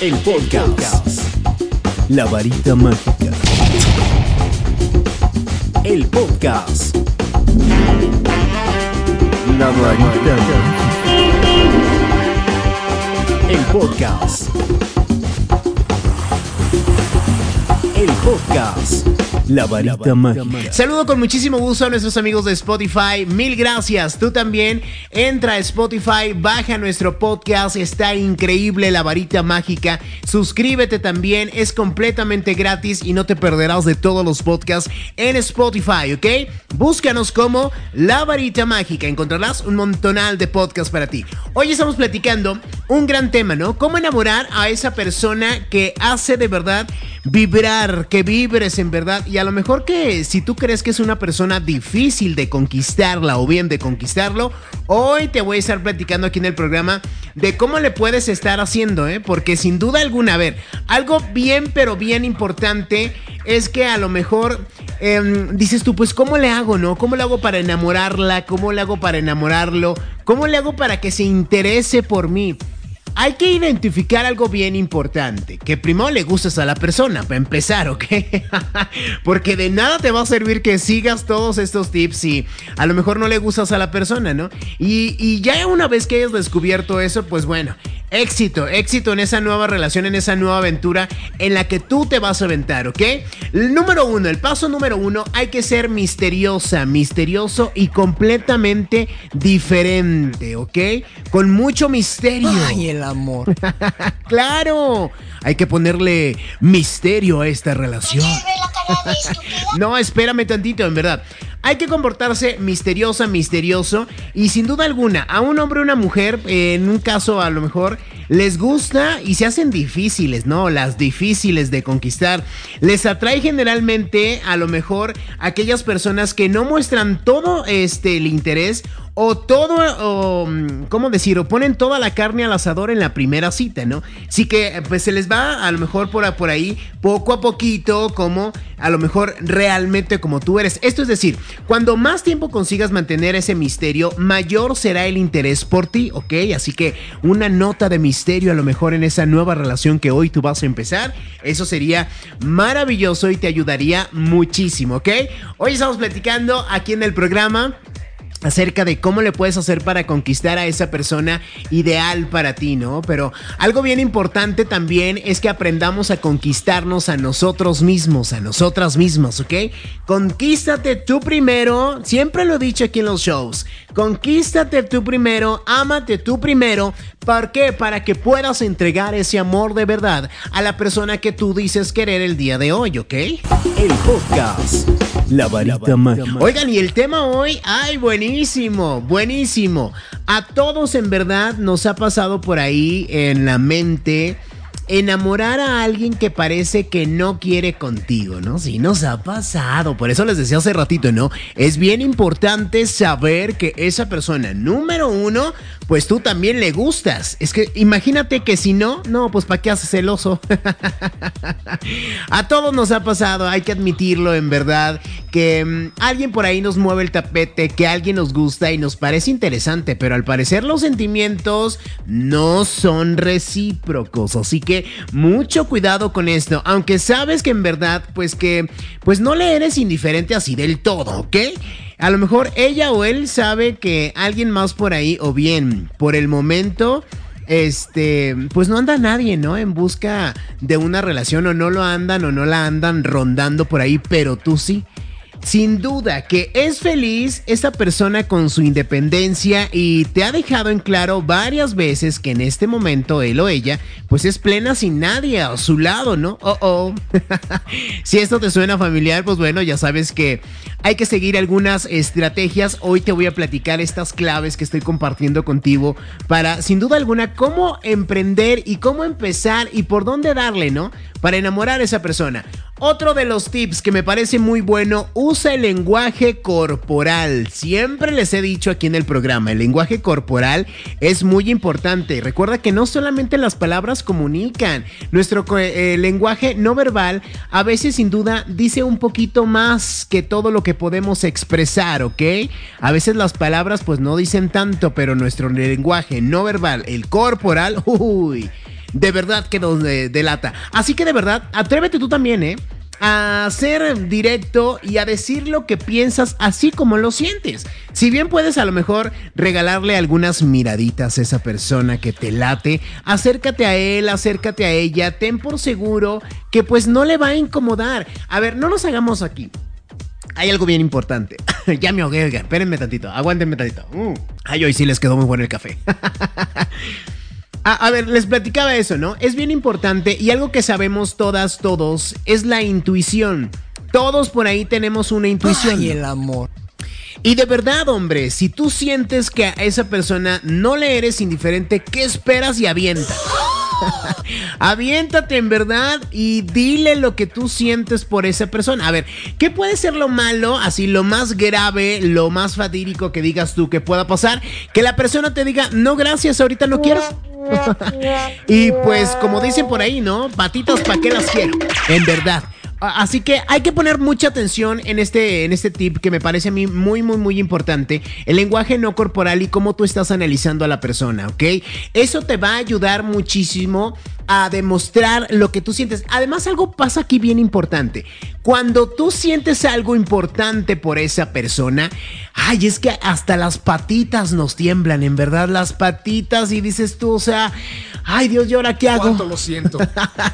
El podcast. La varita mágica. El podcast. La varita mágica. El podcast. El podcast. La varita mágica. Saludo con muchísimo gusto a nuestros amigos de Spotify. Mil gracias. Tú también entra a Spotify, baja nuestro podcast. Está increíble la varita mágica. Suscríbete también. Es completamente gratis y no te perderás de todos los podcasts en Spotify, ¿ok? Búscanos como La Varita Mágica. Encontrarás un montonal de podcasts para ti. Hoy estamos platicando un gran tema, ¿no? Cómo enamorar a esa persona que hace de verdad vibrar, que vibres en verdad. Y a lo mejor que si tú crees que es una persona difícil de conquistarla o bien de conquistarlo, hoy te voy a estar platicando aquí en el programa de cómo le puedes estar haciendo, ¿eh? Porque sin duda alguna, a ver, algo bien pero bien importante es que a lo mejor em, dices tú, pues ¿cómo le hago, no? ¿Cómo le hago para enamorarla? ¿Cómo le hago para enamorarlo? ¿Cómo le hago para que se interese por mí? Hay que identificar algo bien importante, que primero le gustes a la persona, para empezar, ¿ok? Porque de nada te va a servir que sigas todos estos tips y a lo mejor no le gustas a la persona, ¿no? Y, y ya una vez que hayas descubierto eso, pues bueno, éxito, éxito en esa nueva relación, en esa nueva aventura en la que tú te vas a aventar, ¿ok? Número uno, el paso número uno, hay que ser misteriosa, misterioso y completamente diferente, ¿ok? Con mucho misterio. Ay, el amor. claro, hay que ponerle misterio a esta relación. no, espérame tantito, en verdad. Hay que comportarse misteriosa, misterioso y sin duda alguna a un hombre o una mujer, en un caso a lo mejor, les gusta y se hacen difíciles, ¿no? Las difíciles de conquistar. Les atrae generalmente a lo mejor aquellas personas que no muestran todo este el interés o todo, o, mm, ¿cómo decir? O ponen toda la carne al asador en la primera cita, ¿no? Así que pues se les va a lo mejor por, por ahí poco a poquito como a lo mejor realmente como tú eres. Esto es decir, cuando más tiempo consigas mantener ese misterio, mayor será el interés por ti, ¿ok? Así que una nota de misterio a lo mejor en esa nueva relación que hoy tú vas a empezar, eso sería maravilloso y te ayudaría muchísimo, ¿ok? Hoy estamos platicando aquí en el programa acerca de cómo le puedes hacer para conquistar a esa persona ideal para ti, ¿no? Pero algo bien importante también es que aprendamos a conquistarnos a nosotros mismos, a nosotras mismas, ¿ok? Conquístate tú primero, siempre lo he dicho aquí en los shows, conquístate tú primero, ámate tú primero, ¿por qué? Para que puedas entregar ese amor de verdad a la persona que tú dices querer el día de hoy, ¿ok? El podcast. La varita mágica. Oigan, y el tema hoy, ay, buenísimo, buenísimo. A todos en verdad nos ha pasado por ahí en la mente enamorar a alguien que parece que no quiere contigo, ¿no? Sí, nos ha pasado. Por eso les decía hace ratito, ¿no? Es bien importante saber que esa persona, número uno, pues tú también le gustas. Es que imagínate que si no, no, pues ¿para qué haces el oso? a todos nos ha pasado, hay que admitirlo en verdad, que um, alguien por ahí nos mueve el tapete, que alguien nos gusta y nos parece interesante, pero al parecer los sentimientos no son recíprocos. Así que mucho cuidado con esto, aunque sabes que en verdad, pues que, pues no le eres indiferente así del todo, ¿ok? A lo mejor ella o él sabe que alguien más por ahí, o bien, por el momento, este, pues no anda nadie, ¿no? En busca de una relación, o no lo andan, o no la andan rondando por ahí, pero tú sí. Sin duda que es feliz esta persona con su independencia y te ha dejado en claro varias veces que en este momento él o ella pues es plena sin nadie a su lado, ¿no? Oh, oh. si esto te suena familiar, pues bueno, ya sabes que hay que seguir algunas estrategias. Hoy te voy a platicar estas claves que estoy compartiendo contigo para sin duda alguna cómo emprender y cómo empezar y por dónde darle, ¿no? Para enamorar a esa persona. Otro de los tips que me parece muy bueno, usa el lenguaje corporal. Siempre les he dicho aquí en el programa, el lenguaje corporal es muy importante. Recuerda que no solamente las palabras comunican, nuestro eh, lenguaje no verbal a veces sin duda dice un poquito más que todo lo que podemos expresar, ¿ok? A veces las palabras pues no dicen tanto, pero nuestro lenguaje no verbal, el corporal, uy de verdad que nos eh, delata. Así que de verdad, atrévete tú también, ¿eh? a ser directo y a decir lo que piensas así como lo sientes. Si bien puedes a lo mejor regalarle algunas miraditas a esa persona que te late, acércate a él, acércate a ella, ten por seguro que pues no le va a incomodar. A ver, no nos hagamos aquí. Hay algo bien importante. ya me ahogué, espérenme tantito, aguántenme tantito. Uh. Ay, hoy sí les quedó muy bueno el café. A, ver, les platicaba eso, ¿no? Es bien importante y algo que sabemos todas, todos, es la intuición. Todos por ahí tenemos una intuición. Y el amor. Y de verdad, hombre, si tú sientes que a esa persona no le eres indiferente, ¿qué esperas y avienta? Aviéntate en verdad y dile lo que tú sientes por esa persona. A ver, ¿qué puede ser lo malo, así lo más grave, lo más fatídico que digas tú que pueda pasar? Que la persona te diga, no gracias, ahorita no quiero. y pues como dicen por ahí, ¿no? Patitas, ¿para qué las quiero? En verdad. Así que hay que poner mucha atención en este, en este tip que me parece a mí muy, muy, muy importante. El lenguaje no corporal y cómo tú estás analizando a la persona, ¿ok? Eso te va a ayudar muchísimo a demostrar lo que tú sientes. Además, algo pasa aquí bien importante. Cuando tú sientes algo importante por esa persona, ay, es que hasta las patitas nos tiemblan, en verdad, las patitas y dices tú, o sea, ay Dios, ¿y ahora qué hago? ¿Cuánto lo siento?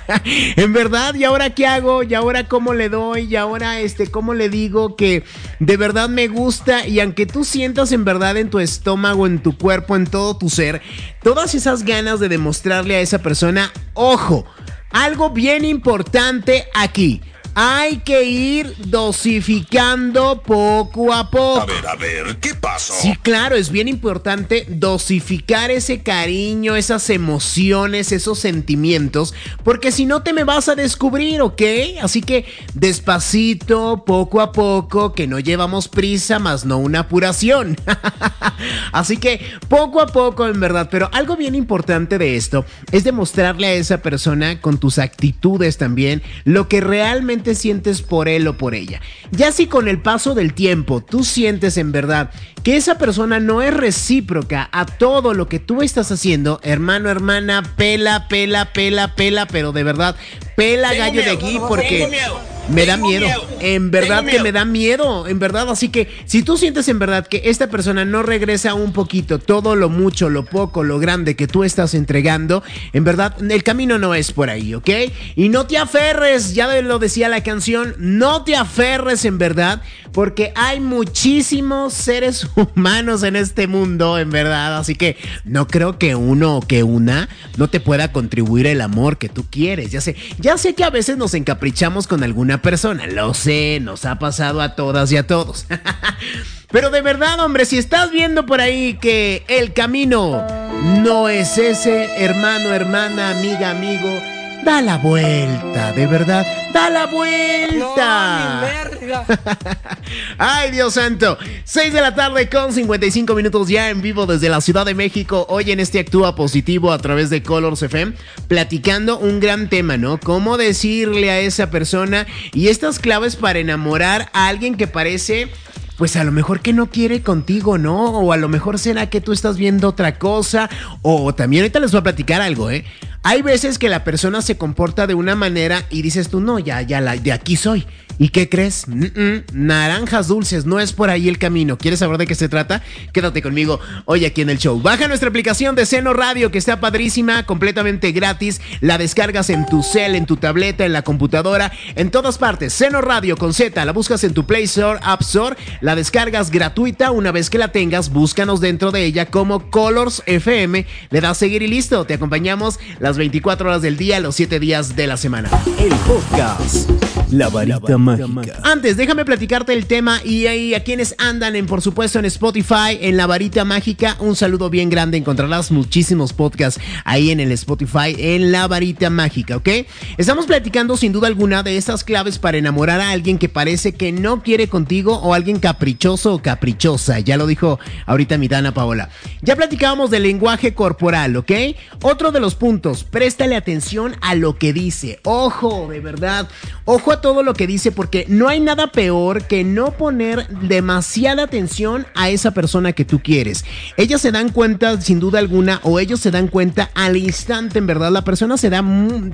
en verdad, ¿y ahora qué hago? ¿Y ahora cómo le doy? ¿Y ahora este, cómo le digo que de verdad me gusta? Y aunque tú sientas en verdad en tu estómago, en tu cuerpo, en todo tu ser, todas esas ganas de demostrarle a esa persona, ojo, algo bien importante aquí hay que ir dosificando poco a poco. A ver, a ver, ¿qué pasó? Sí, claro, es bien importante dosificar ese cariño, esas emociones, esos sentimientos, porque si no te me vas a descubrir, ¿ok? Así que despacito, poco a poco, que no llevamos prisa, más no una apuración. Así que poco a poco, en verdad, pero algo bien importante de esto es demostrarle a esa persona con tus actitudes también lo que realmente sientes por él o por ella. Ya si con el paso del tiempo tú sientes en verdad que esa persona no es recíproca a todo lo que tú estás haciendo, hermano, hermana, pela, pela, pela, pela, pero de verdad, pela gallo de aquí porque me da miedo. En verdad que me da miedo. En verdad. Así que si tú sientes en verdad que esta persona no regresa un poquito todo lo mucho, lo poco, lo grande que tú estás entregando, en verdad el camino no es por ahí, ¿ok? Y no te aferres, ya lo decía la canción, no te aferres en verdad, porque hay muchísimos seres humanos en este mundo, en verdad. Así que no creo que uno o que una no te pueda contribuir el amor que tú quieres. Ya sé, ya sé que a veces nos encaprichamos con alguna persona. Lo sé, nos ha pasado a todas y a todos. Pero de verdad, hombre, si estás viendo por ahí que el camino no es ese, hermano, hermana, amiga, amigo, da la vuelta, de verdad, da la vuelta. Ay, Dios santo. 6 de la tarde con 55 minutos ya en vivo desde la Ciudad de México. Hoy en este Actúa Positivo a través de Colors FM, platicando un gran tema, ¿no? Cómo decirle a esa persona y estas claves para enamorar a alguien que parece pues a lo mejor que no quiere contigo, ¿no? O a lo mejor será que tú estás viendo otra cosa. O también ahorita les voy a platicar algo, ¿eh? Hay veces que la persona se comporta de una manera y dices tú, no, ya, ya, la, de aquí soy. ¿Y qué crees? naranjas dulces, no es por ahí el camino. ¿Quieres saber de qué se trata? Quédate conmigo hoy aquí en el show. Baja nuestra aplicación de Seno Radio que está padrísima, completamente gratis. La descargas en tu cel, en tu tableta, en la computadora, en todas partes. Seno Radio con Z, la buscas en tu Play Store, App Store, la descargas gratuita. Una vez que la tengas, búscanos dentro de ella como Colors FM. Le das seguir y listo. Te acompañamos las 24 horas del día, los 7 días de la semana. El podcast. La varita mágica. Antes, déjame platicarte el tema y ahí a quienes andan en, por supuesto, en Spotify, en La Varita Mágica, un saludo bien grande. Encontrarás muchísimos podcasts ahí en el Spotify, en La Varita Mágica, ¿ok? Estamos platicando sin duda alguna de estas claves para enamorar a alguien que parece que no quiere contigo o alguien caprichoso o caprichosa. Ya lo dijo ahorita mi Dana Paola. Ya platicábamos del lenguaje corporal, ¿ok? Otro de los puntos, préstale atención a lo que dice. Ojo, de verdad. Ojo todo lo que dice porque no hay nada peor que no poner demasiada atención a esa persona que tú quieres. Ellas se dan cuenta sin duda alguna o ellos se dan cuenta al instante, en verdad, la persona se da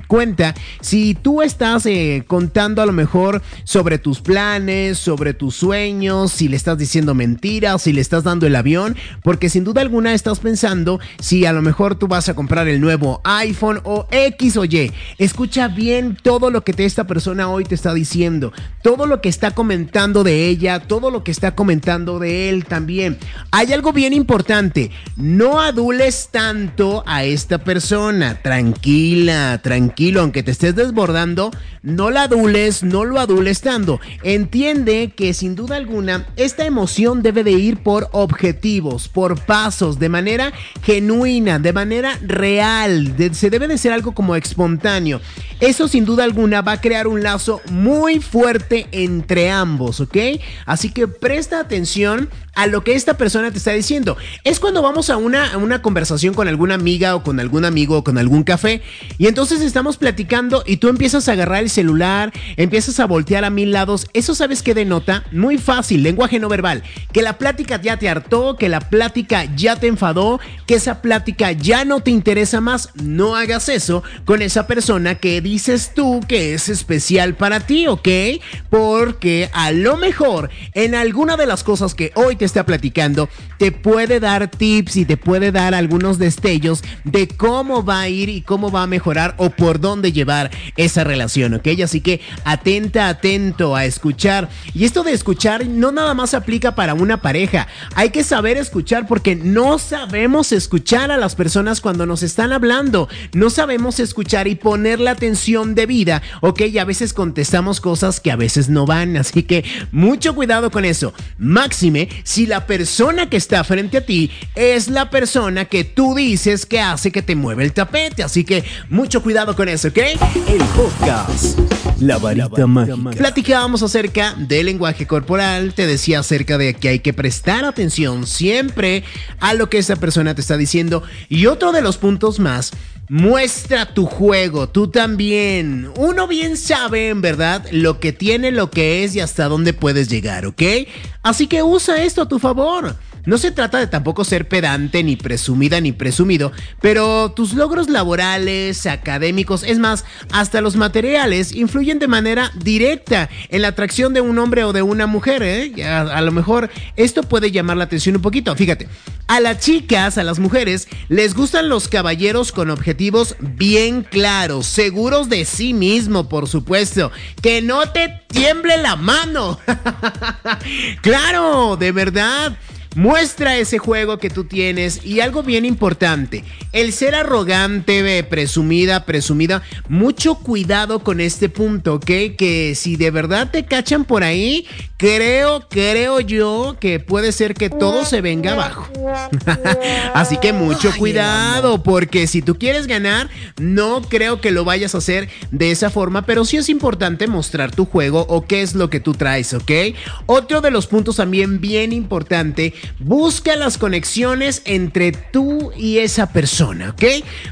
cuenta si tú estás eh, contando a lo mejor sobre tus planes, sobre tus sueños, si le estás diciendo mentiras, si le estás dando el avión, porque sin duda alguna estás pensando si a lo mejor tú vas a comprar el nuevo iPhone o X o Y. Escucha bien todo lo que te, esta persona hoy está diciendo, todo lo que está comentando de ella, todo lo que está comentando de él también. Hay algo bien importante, no adules tanto a esta persona, tranquila, tranquilo, aunque te estés desbordando, no la adules, no lo adules tanto. Entiende que sin duda alguna esta emoción debe de ir por objetivos, por pasos, de manera genuina, de manera real, se debe de ser algo como espontáneo. Eso sin duda alguna va a crear un lazo muy fuerte entre ambos, ¿ok? Así que presta atención a lo que esta persona te está diciendo. Es cuando vamos a una, una conversación con alguna amiga o con algún amigo o con algún café y entonces estamos platicando y tú empiezas a agarrar el celular, empiezas a voltear a mil lados. Eso sabes que denota muy fácil, lenguaje no verbal, que la plática ya te hartó, que la plática ya te enfadó, que esa plática ya no te interesa más. No hagas eso con esa persona que dices tú que es especial para ti, ¿ok? Porque a lo mejor en alguna de las cosas que hoy te está platicando, te puede dar tips y te puede dar algunos destellos de cómo va a ir y cómo va a mejorar o por dónde llevar esa relación, ¿ok? Así que atenta, atento a escuchar. Y esto de escuchar no nada más aplica para una pareja. Hay que saber escuchar porque no sabemos escuchar a las personas cuando nos están hablando. No sabemos escuchar y poner la atención debida, ¿ok? Y a veces contestamos cosas que a veces no van. Así que mucho cuidado con eso. Máxime si la persona que está frente a ti es la persona que tú dices que hace que te mueve el tapete. Así que mucho cuidado con eso, ¿ok? El podcast. La varita mágica. Platicábamos acerca del lenguaje corporal, te decía acerca de que hay que prestar atención siempre a lo que esa persona te está diciendo. Y otro de los puntos más Muestra tu juego, tú también. Uno bien sabe, en verdad, lo que tiene, lo que es y hasta dónde puedes llegar, ¿ok? Así que usa esto a tu favor. No se trata de tampoco ser pedante, ni presumida, ni presumido, pero tus logros laborales, académicos, es más, hasta los materiales, influyen de manera directa en la atracción de un hombre o de una mujer. ¿eh? A, lo mejor esto puede llamar la atención un poquito. Fíjate, a las chicas, a las mujeres, les gustan los caballeros con objetivos bien claros, seguros de sí mismo, por supuesto. Que no te tiemble la mano. claro, de verdad. Muestra ese juego que tú tienes y algo bien importante, el ser arrogante, presumida, presumida, mucho cuidado con este punto, ¿ok? Que si de verdad te cachan por ahí, creo, creo yo que puede ser que todo se venga abajo. Así que mucho cuidado, porque si tú quieres ganar, no creo que lo vayas a hacer de esa forma, pero sí es importante mostrar tu juego o qué es lo que tú traes, ¿ok? Otro de los puntos también bien importante Busca las conexiones entre tú y esa persona, ¿ok?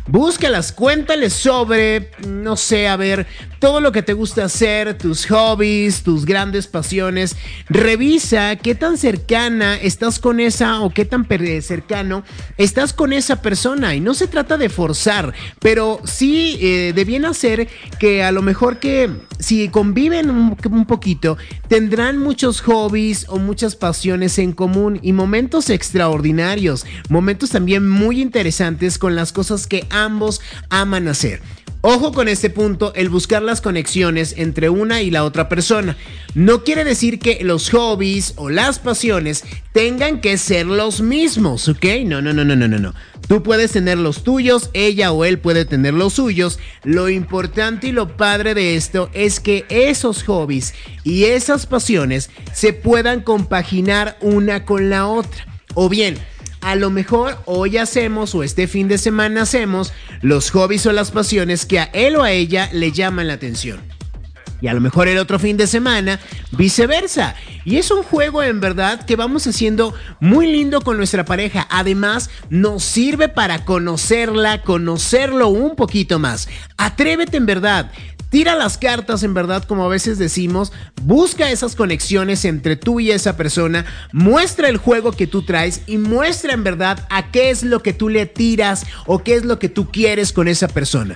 Búscalas, cuéntales sobre, no sé, a ver, todo lo que te gusta hacer, tus hobbies, tus grandes pasiones. Revisa qué tan cercana estás con esa o qué tan cercano estás con esa persona. Y no se trata de forzar, pero sí eh, de bien hacer que a lo mejor que si conviven un, un poquito, tendrán muchos hobbies o muchas pasiones en común y momentos extraordinarios, momentos también muy interesantes con las cosas que ambos aman hacer. Ojo con este punto, el buscar las conexiones entre una y la otra persona. No quiere decir que los hobbies o las pasiones tengan que ser los mismos, ¿ok? No, no, no, no, no, no, no. Tú puedes tener los tuyos, ella o él puede tener los suyos. Lo importante y lo padre de esto es que esos hobbies y esas pasiones se puedan compaginar una con la otra. O bien, a lo mejor hoy hacemos o este fin de semana hacemos los hobbies o las pasiones que a él o a ella le llaman la atención. Y a lo mejor el otro fin de semana, viceversa. Y es un juego en verdad que vamos haciendo muy lindo con nuestra pareja. Además, nos sirve para conocerla, conocerlo un poquito más. Atrévete en verdad. Tira las cartas, en verdad, como a veces decimos. Busca esas conexiones entre tú y esa persona. Muestra el juego que tú traes y muestra en verdad a qué es lo que tú le tiras o qué es lo que tú quieres con esa persona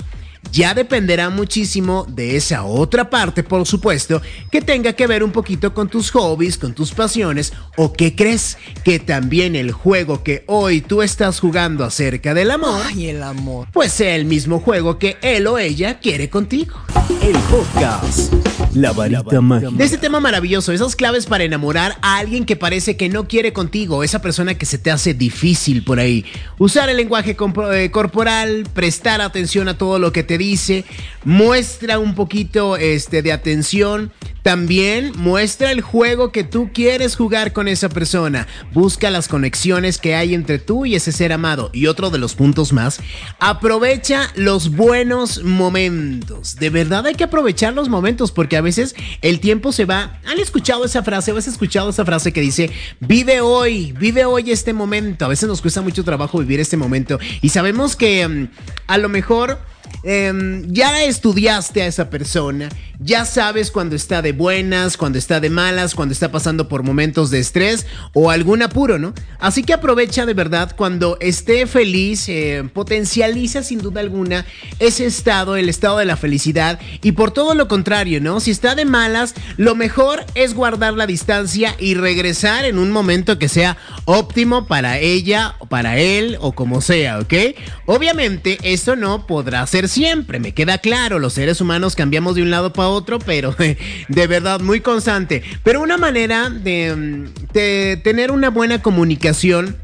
ya dependerá muchísimo de esa otra parte, por supuesto, que tenga que ver un poquito con tus hobbies, con tus pasiones, o que crees que también el juego que hoy tú estás jugando acerca del amor, Ay, el amor. pues sea el mismo juego que él o ella quiere contigo. El podcast. La varita mágica. De este tema maravilloso, esas claves para enamorar a alguien que parece que no quiere contigo, esa persona que se te hace difícil por ahí. Usar el lenguaje eh, corporal, prestar atención a todo lo que te dice, muestra un poquito este, de atención. También muestra el juego que tú quieres jugar con esa persona. Busca las conexiones que hay entre tú y ese ser amado. Y otro de los puntos más, aprovecha los buenos momentos. De verdad hay que aprovechar los momentos porque a veces el tiempo se va. ¿Han escuchado esa frase? ¿Has escuchado esa frase que dice, vive hoy, vive hoy este momento? A veces nos cuesta mucho trabajo vivir este momento y sabemos que um, a lo mejor eh, ya estudiaste a esa persona, ya sabes cuando está de buenas, cuando está de malas, cuando está pasando por momentos de estrés o algún apuro, ¿no? Así que aprovecha de verdad cuando esté feliz, eh, potencializa sin duda alguna ese estado, el estado de la felicidad y por todo lo contrario, ¿no? Si está de malas, lo mejor es guardar la distancia y regresar en un momento que sea óptimo para ella, para él o como sea, ¿ok? Obviamente esto no podrá ser siempre, me queda claro, los seres humanos cambiamos de un lado para otro, pero de verdad muy constante. Pero una manera de, de tener una buena comunicación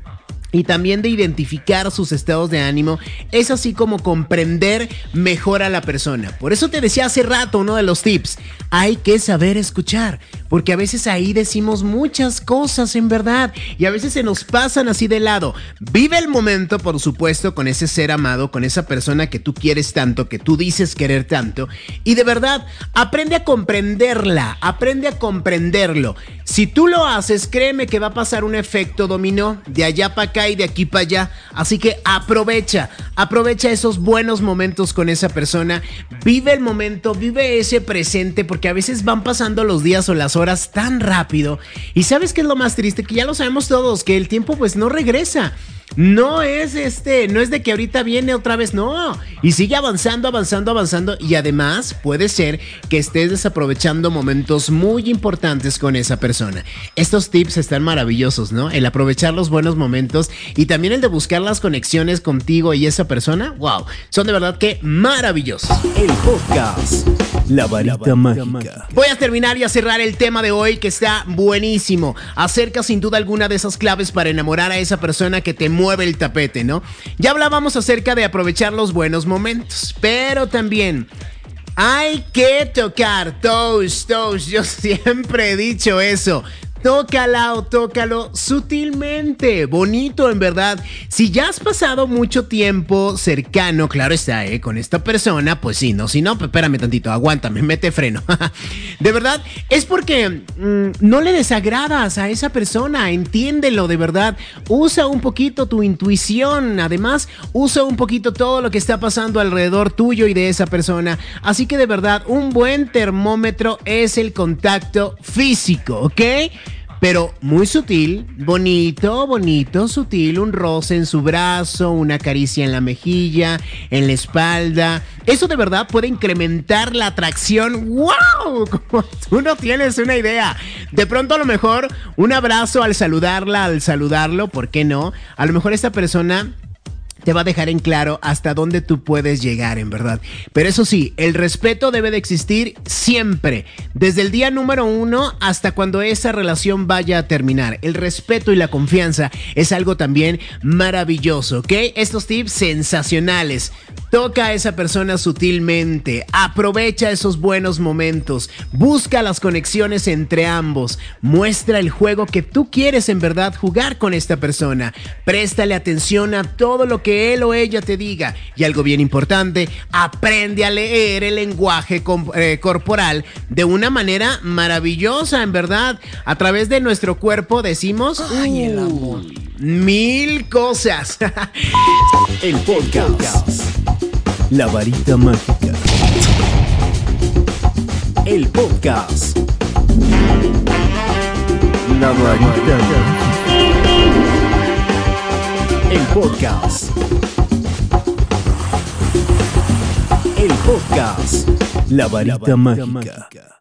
y también de identificar sus estados de ánimo, es así como comprender mejor a la persona. Por eso te decía hace rato uno de los tips, hay que saber escuchar, porque a veces ahí decimos muchas cosas en verdad y a veces se nos pasan así de lado. Vive el momento, por supuesto, con ese ser amado, con esa persona que tú quieres tanto, que tú dices querer tanto, y de verdad, aprende a comprenderla, aprende a comprenderlo. Si tú lo haces, créeme que va a pasar un efecto dominó de allá para acá y de aquí para allá. Así que aprovecha, aprovecha esos buenos momentos con esa persona. Vive el momento, vive ese presente, porque a veces van pasando los días o las horas tan rápido. Y sabes qué es lo más triste, que ya lo sabemos todos, que el tiempo pues no regresa. No es este, no es de que ahorita viene otra vez, no. Y sigue avanzando, avanzando, avanzando. Y además puede ser que estés desaprovechando momentos muy importantes con esa persona. Estos tips están maravillosos, ¿no? El aprovechar los buenos momentos y también el de buscar las conexiones contigo y esa persona. ¡Wow! Son de verdad que maravillosos. El podcast. La varita mágica. Voy a terminar y a cerrar el tema de hoy que está buenísimo. Acerca sin duda alguna de esas claves para enamorar a esa persona que te mueve el tapete, ¿no? Ya hablábamos acerca de aprovechar los buenos momentos, pero también hay que tocar toes, toes. Yo siempre he dicho eso. Tócala o tócalo sutilmente, bonito en verdad. Si ya has pasado mucho tiempo cercano, claro está, ¿eh? con esta persona, pues sí, no, si no, espérame tantito, aguántame, mete freno. de verdad, es porque mmm, no le desagradas a esa persona, entiéndelo de verdad. Usa un poquito tu intuición, además, usa un poquito todo lo que está pasando alrededor tuyo y de esa persona. Así que de verdad, un buen termómetro es el contacto físico, ¿ok? Pero muy sutil, bonito, bonito, sutil, un roce en su brazo, una caricia en la mejilla, en la espalda. Eso de verdad puede incrementar la atracción. ¡Wow! Como tú no tienes una idea. De pronto a lo mejor un abrazo al saludarla, al saludarlo, ¿por qué no? A lo mejor esta persona te va a dejar en claro hasta dónde tú puedes llegar, en verdad. Pero eso sí, el respeto debe de existir siempre, desde el día número uno hasta cuando esa relación vaya a terminar. El respeto y la confianza es algo también maravilloso, ¿ok? Estos tips sensacionales. Toca a esa persona sutilmente, aprovecha esos buenos momentos, busca las conexiones entre ambos, muestra el juego que tú quieres en verdad jugar con esta persona, préstale atención a todo lo que él o ella te diga y algo bien importante, aprende a leer el lenguaje eh, corporal de una manera maravillosa en verdad. A través de nuestro cuerpo decimos... Ay, el amor. Mil cosas. el podcast. La varita mágica. El podcast. La varita El podcast. El podcast. La varita mágica.